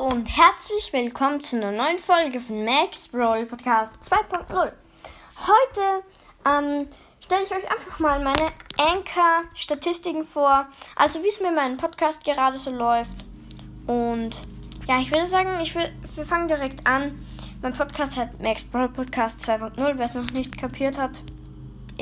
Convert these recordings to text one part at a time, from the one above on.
und herzlich willkommen zu einer neuen Folge von Max Brawl Podcast 2.0. Heute ähm, stelle ich euch einfach mal meine Anchor-Statistiken vor, also wie es mir meinen Podcast gerade so läuft. Und ja, ich würde sagen, ich will, wir fangen direkt an. Mein Podcast hat Max Brawl Podcast 2.0, wer es noch nicht kapiert hat.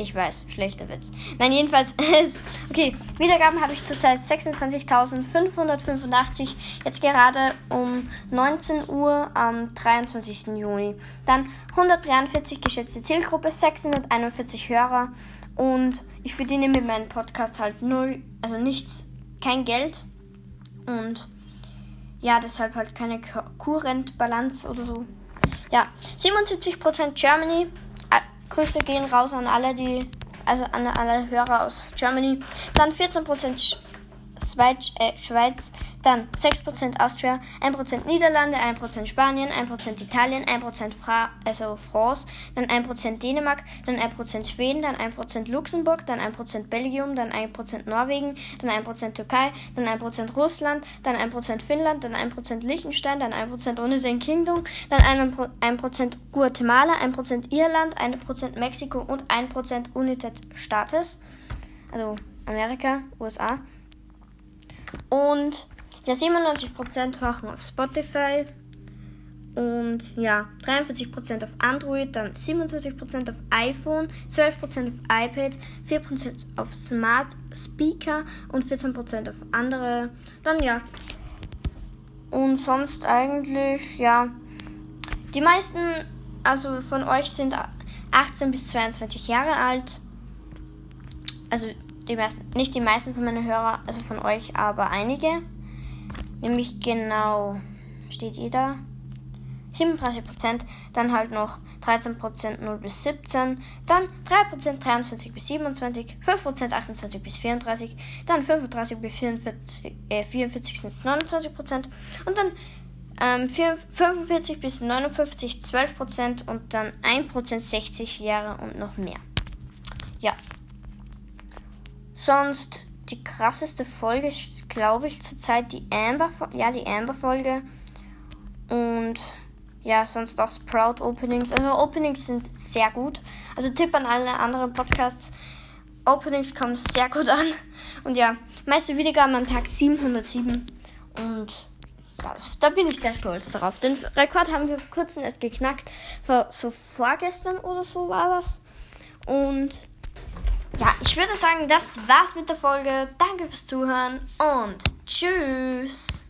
Ich weiß, schlechter Witz. Nein, jedenfalls. okay, Wiedergaben habe ich zurzeit 26.585. Jetzt gerade um 19 Uhr am 23. Juni. Dann 143 geschätzte Zielgruppe, 641 Hörer. Und ich verdiene mit meinem Podcast halt null, also nichts, kein Geld. Und ja, deshalb halt keine Kurrentbalance oder so. Ja, 77% Germany, Grüße gehen raus an alle, die, also an alle Hörer aus Germany. Dann 14% Schweiz, äh, Schweiz, dann 6% Austria, 1% Niederlande, 1% Spanien, 1% Italien, 1% Fra also France, dann 1% Dänemark, dann 1% Schweden, dann 1% Luxemburg, dann 1% Belgium, dann 1% Norwegen, dann 1% Türkei, dann 1% Russland, dann 1% Finnland, dann 1% Liechtenstein, dann 1% United Kingdom, dann 1% Guatemala, 1% Irland, 1% Mexiko und 1% United Staates, also Amerika, USA. Und ja, 97% hören auf Spotify. Und ja, 43% auf Android, dann 27% auf iPhone, 12% auf iPad, 4% auf Smart Speaker und 14% auf andere. Dann ja. Und sonst eigentlich, ja. Die meisten, also von euch sind 18 bis 22 Jahre alt. Also die meisten, nicht die meisten von meinen Hörer, also von euch, aber einige. Nämlich genau, steht ihr da? 37%, dann halt noch 13% 0 bis 17, dann 3% 23 bis 27, 5% 28 bis 34, dann 35 bis 44, äh, 44 sind es 29% und dann ähm, 45 bis 59 12% und dann 1% 60 Jahre und noch mehr. Ja, Sonst die krasseste Folge glaube ich, zurzeit die Amber, ja, die Amber Folge. Und ja, sonst auch Sprout Openings. Also Openings sind sehr gut. Also Tipp an alle anderen Podcasts. Openings kommen sehr gut an. Und ja, meiste Wiedergaben am Tag 707. Und das, da bin ich sehr stolz darauf. Den Rekord haben wir vor kurzem erst geknackt. Vor, so vorgestern oder so war das. Und ja, ich würde sagen, das war's mit der Folge. Danke fürs Zuhören und tschüss.